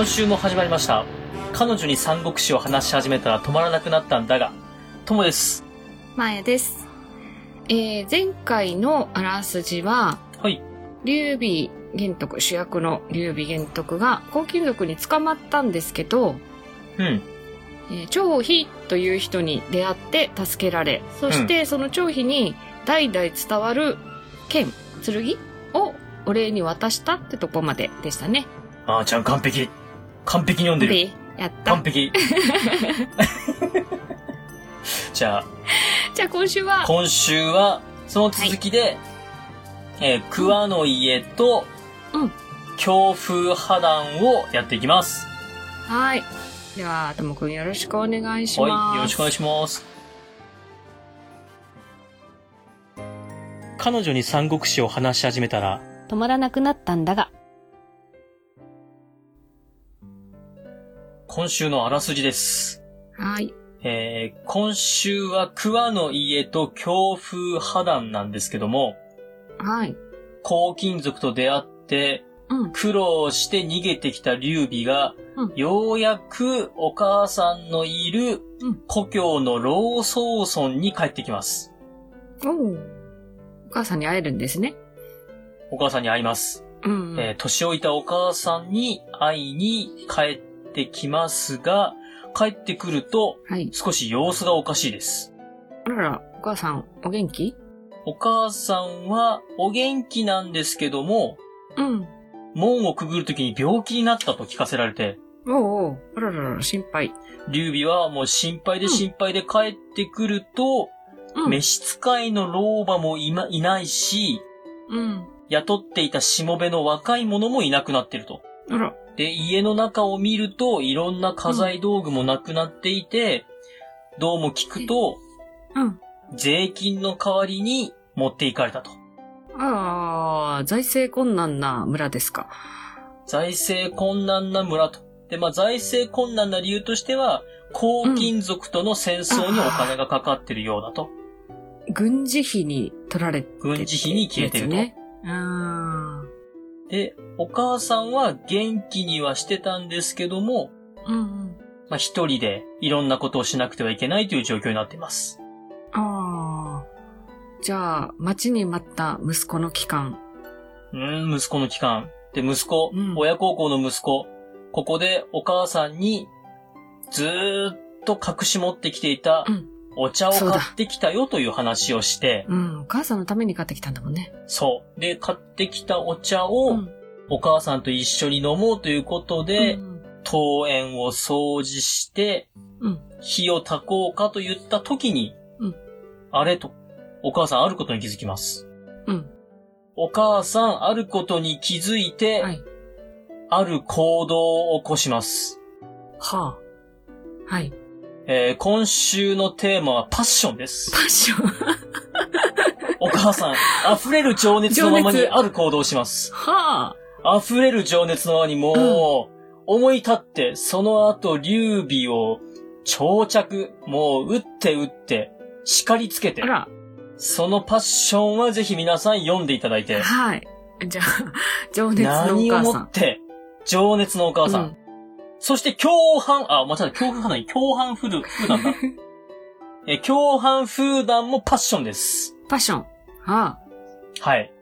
今週も始まりました。彼女に三国志を話し始めたら止まらなくなったんだが、ともです。まーやです。えー、前回のあらすじは、はい。劉備玄徳、主役の劉備玄徳が、黄金族に捕まったんですけど、うん。えー張飛という人に出会って助けられ、そしてその張飛に代々伝わる剣、剣をお礼に渡したってとこまででしたね。あーちゃん完璧。完璧に読んでる。で、やった完。璧。じゃあ、じゃあ今週は、今週は、その続きで、えー桑の家と、うん強風破談をやっていきます。はい。では、ともくんよろしくお願いします。はい、よろしくお願いします。彼女に三国志を話し始めたら、止まらなくなったんだが。今週のあらすじです。はい。えー今週は桑の家と強風破談なんですけども、はい。黄金族と出会ってうん。苦労して逃げてきた劉備が、うんようやくお母さんのいるうん故郷の老宗村に帰ってきます。おうお母さんに会えるんですね。お母さんに会います。うん。えー年老いたお母さんに会いに帰ってきますが、帰ってくるとはい。少し様子がおかしいです。あらら、お母さん、お元気？お母さんはお元気なんですけども、うん。門をくぐるときに病気になったと聞かせられて、おうおう。あららら、心配。劉備はもう心配で心配で帰ってくると、うん。召使いの老婆もい,、ま、いないし、うん。雇っていたしもべの若い者もいなくなってると。あら。で、家の中を見ると、いろんな家財道具もなくなっていて、どうも聞くと、うん。税金の代わりに持っていかれたと。ああ、財政困難な村ですか。財政困難な村と。で、まあ、財政困難な理由としては、黄金族との戦争にお金がかかってるようだと。軍事費に取られて軍事費に消えてると。ね。うん。で、お母さんは元気にはしてたんですけども、うんうん。まあ、一人でいろんなことをしなくてはいけないという状況になっています。ああ。じゃあ、待ちに待った息子の期間。うーん、息子の期間。で、息子、うん親孝行の息子、ここでお母さんにずーっと隠し持ってきていたうんお茶を買ってきたよという話をして、うん。お母さんのために買ってきたんだもんね。そう。で、買ってきたお茶をうんお母さんと一緒に飲もうということで、うん桃園を掃除して、うん火を焚こうかと言った時に、うんあれと、お母さんあることに気づきます。うん。お母さんあることに気づいて、はい。ある行動を起こします。はあ。はい。えー今週のテーマはパッションですパ。ッション。お母さん、溢れる情熱のままにある行動をします。はあ。溢れる情熱のままにもう、思い立って、その後、劉備を長着、もう、打って打って、叱りつけてあ、ら。そのパッションはぜひ皆さん読んでいただいて、はい。じゃあ、情熱のお何を母さん。もって、情熱のお母さん。うんそして、共犯、あ、間違えた、共犯共犯風風談だ。え、共犯風談もパッションです。パッション。ははい。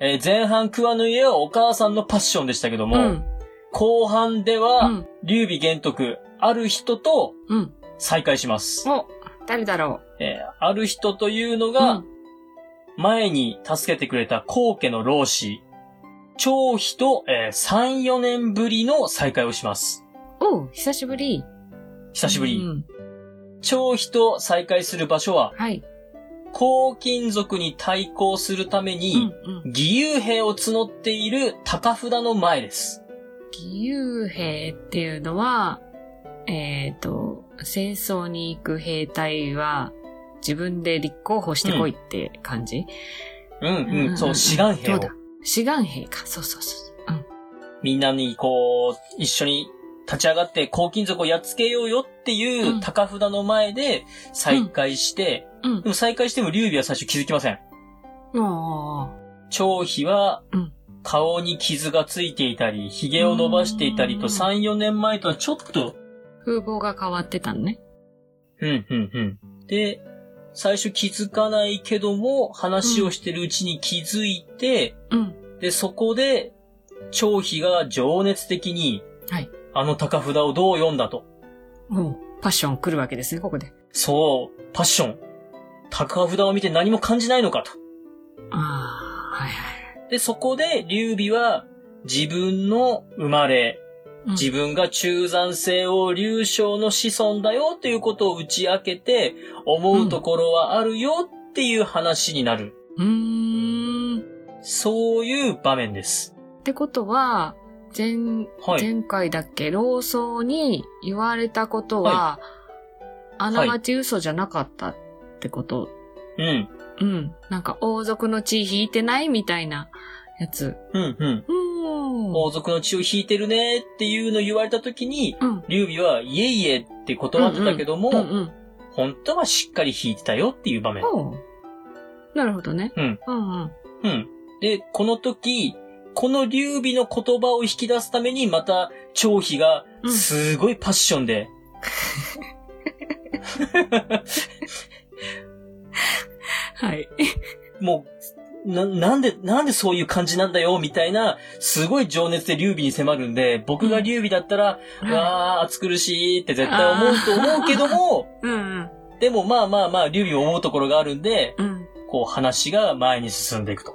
えー前半桑の家はお母さんのパッションでしたけどあ。も、うん。後半では、うん。劉備玄徳、ある人とうん。再会します。お、誰だろえーある人というのう。が、うん前に助けてくれた皇家の老子、張飛と、えー3、4年ぶりの再会をします。おう久しぶり。久しぶり。うん。張飛と再会する場所は、はい。黄金族に対抗するためうんに、うん。義勇兵を募っている高札の前です。義勇兵っていうのは、えっ、と、戦争に行く兵隊は自分で立候補してこいって感じ、うんうんうんうん、そう、志願兵をそうだ？志願兵か。そうそうそう。うん。みんなにこう、一緒に立ち上がって黄金族をやっつけようよっていううん高札の前で再会して、うんで。も再会しても劉備は最初気づきません。あ張飛はうん、顔に傷がついていたり、髭を伸ばしていたりとうん3、4年前とはちょっと、風貌が変わってたのね。うん、うん、うん。で、最初気づかないけども、話をしてるうちに気づいて、うん。で、そこで、張飛が情熱的に、はい。あの高札をどう読んだと。もう、パッション来るわけですね、ここで。そう、パッション。高札を見て何も感じないのかと。ああ、はいはい。で、そこで、劉備は、自分の生まれ、うん自分が中山性を劉将の子孫だよということを打ち明けて、思うところはあるよっていう話になる。うーん。そういう場面です。ってことは、前、はい。前回だっけ、老僧に言われたことは、あながち嘘じゃなかったってこと？うん。うん。なんか王族の血引いてないみたいなやつ。うん、うん。うーん。王族の血を引いてるねっていうのを言われた時に、うん。劉備は、いえいえって断ってたけども、うんうん。本当はしっかり引いてたよっていう場面。なるほどね。うん。うんうん。うん。で、この時、この劉備の言葉を引き出すために、また、張飛が、うんすごいパッションで、はい。もう、な、なんで、なんでそういう感じなんだよ、みたいな、すごい情熱で劉備に迫るんで、僕が劉備だったら、うわー、暑苦しいって絶対思うと思うけども、うんうん。でもまあまあまあ、劉備も思うところがあるんで、うん。こう話が前に進んでいくと。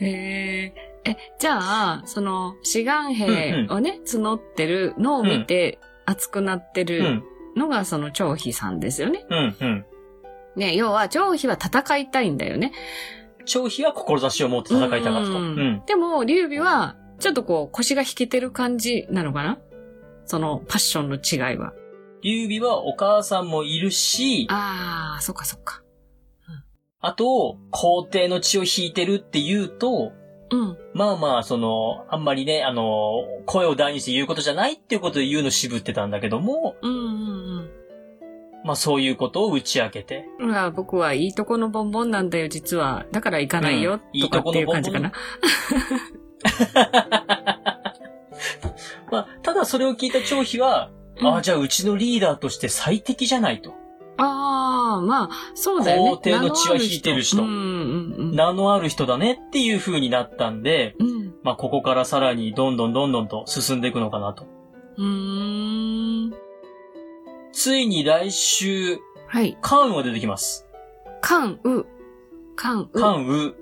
へえ。え、じゃあ、その、志願兵をね、募ってるのを見て、熱くなってうるん、のが、その、張飛さんですよね。うん、うん。ね、要は、張飛は戦いたいんだよね。張飛は志を持って戦いたかったと。ううんん。でも、劉備は、ちょっとこう、腰が引けてる感じなのかな？その、パッションの違いは。劉備はお母さんもいるし、あー、そっかそっか。あと、皇帝の血を引いてるって言うと、うん。まあまあ、その、あんまりね、あの、声を大にして言うことじゃないっていうことで言うの渋ってたんだけども、うんうんまあそういうことを打ち明けて。うん。うわ僕はいいとこのボンボンなんだよ、実は。だから行かないよ、うんいいとかっていうとこのボンボン？感じかな。まあ、ただそれを聞いた張飛は、うんああ、じゃあうちのリーダーとして最適じゃないと。ああ、まあ、そうだよね。皇帝の血は引いてる人うんうんうん。名のある人だねっていう風になったんで、うん。まあここからさらにどんどんどんどんと進んでいくのかなと。うーん。ついに来週、はい。関羽が出てきます。関羽。関羽。関羽、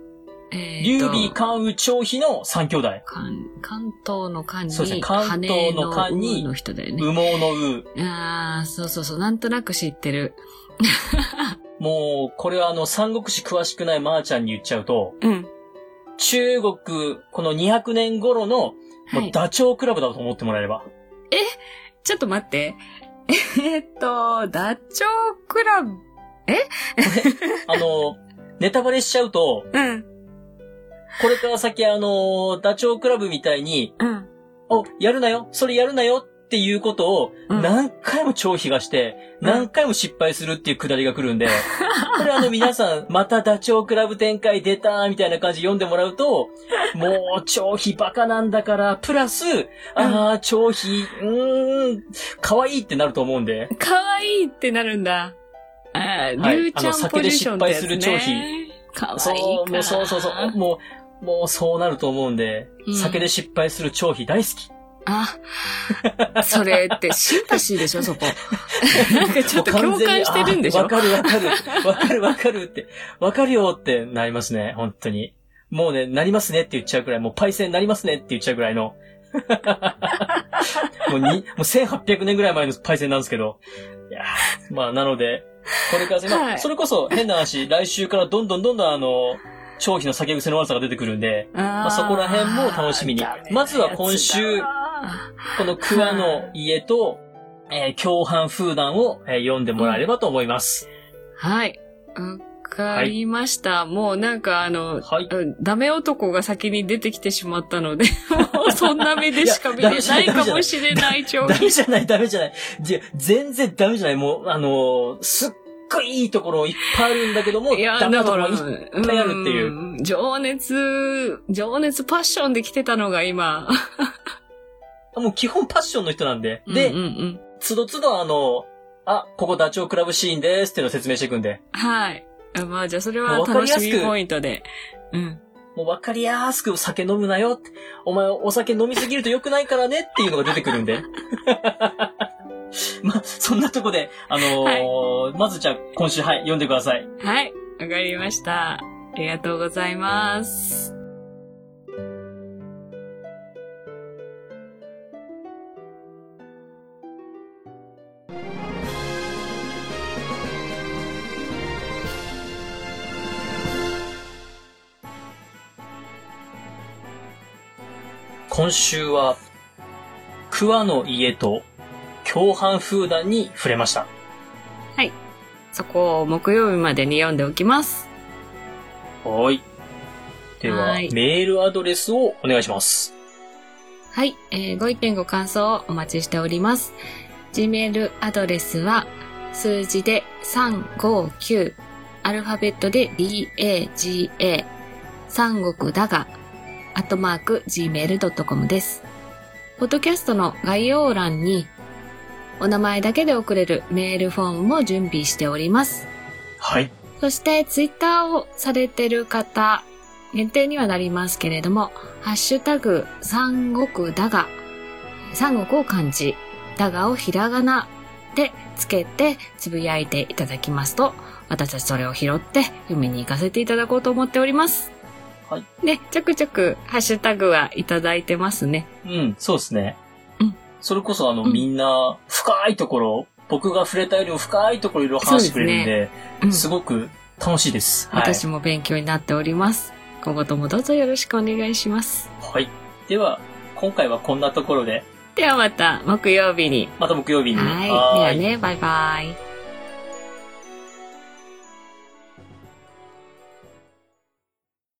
えーと劉備、関羽、張飛の三兄弟。関、関東の関に、そうですね関東の関に羽の人だよね。羽毛の羽。ああ、そうそうそう。なんとなく知ってる。もう、これはあの、三国志詳しくないまーちゃんに言っちゃうと、うん。中国、この200年頃の、もはい。うダチョウ倶楽部だと思ってもらえれば。ちょっと待って。えーっと、ダチョウクラブ。あの、ネタバレしちゃうと、うん。これから先あの、ダチョウ倶楽部みたいに、うん。お、やるなよそれやるなよっていうことを、うん。何回も超飛がして、うん。何回も失敗するっていうくだりが来るんで、これあの皆さん、またダチョウ倶楽部展開出たーみたいな感じで読んでもらうと、もう超飛バカなんだから、プラス、あー、超飛、うーん、可愛いってなると思うんで、かわいいってなるんだ。あーはい。リュウちゃんポジションってやつね。あの酒で失敗かわいいかそう、もうそうそうそう、もう、もうそうなると思うんで、うん。酒で失敗する超飛大好き。あ、それってシンパシーでしょ、そこ。なんかちょっと共感してるんでしょ？わかるわかる。わかるわかるって。わかるよってなりますね、本当に。もうね、なりますねって言っちゃうくらい、もうパイセンなりますねって言っちゃうくらいの。もうに、もう1800年ぐらい前のパイセンなんですけど。いやーまあ、なので、これから先、まあ、はいそれこそ変な話、来週からどんどんどんどんあの、長飛の酒癖の悪さが出てくるんで、まあそこら辺も楽しみにまずは今週この桑の家と、えー共犯風談を、えー読んでもらえればと思います。はい。わかりました。もうなんかあの、はい。うんダメ男が先に出てきてしまったので、もうそんな目でしか見れないかもしれない、長ダメじゃない、ダメじゃない。じゃ全然ダメじゃない。もう、あのーすっごいいいところいっぱいあるんだけども、いや、ダメだから、なところもいっぱいあるっていう。う。情熱、情熱パッションで来てたのが今。もう基本パッションの人なんで。で、うんうんうん。つどつどあの、あ、ここダチョウクラブシーンですっていうのを説明していくんで、はい。あまあ、じゃあそれは楽りやすくしみポイントで。うん。もうわかりやすく酒飲むなよって。お前お酒飲みすぎると良くないからねっていうのが出てくるんで。まあ、そんなとこで、あのーまずじゃあ今週はい、読んでください。はい。わかりました。ありがとうございます。今週は、桑の家と共犯風談に触れました。そこを木曜日までに読んでおきます。はい。では、はいメールアドレスをお願いします。はい、えーご意見ご感想をお待ちしております。Gmail アドレスは数字で359アルファベットで DAGA 三国だがアットマーク gmail.com です。ポッドキャストの概要欄にお名前だけで送れるメールフォームも準備しております。はい。そして、ツイッターをされてる方、限定にはなりますけれども、ハッシュタグ、三国だが、三国を漢字、だがをひらがなでつけてつぶやいていただきますと、私たちそれを拾って読みに行かせていただこうと思っております。はい。で、ちょくちょくハッシュタグはいただいてますね。うん、そうですね。うん。それこそあの、うんみんな、深いところ、僕が触れたよりも深いところいろいろ話してくれるんで、うん。すごく楽しいです。はい。私も勉強になっております。今後ともどうぞよろしくお願いします。はい。では、今回はこんなところで、ではまた木曜日に。また木曜日に。はい。ではね、バイバイ。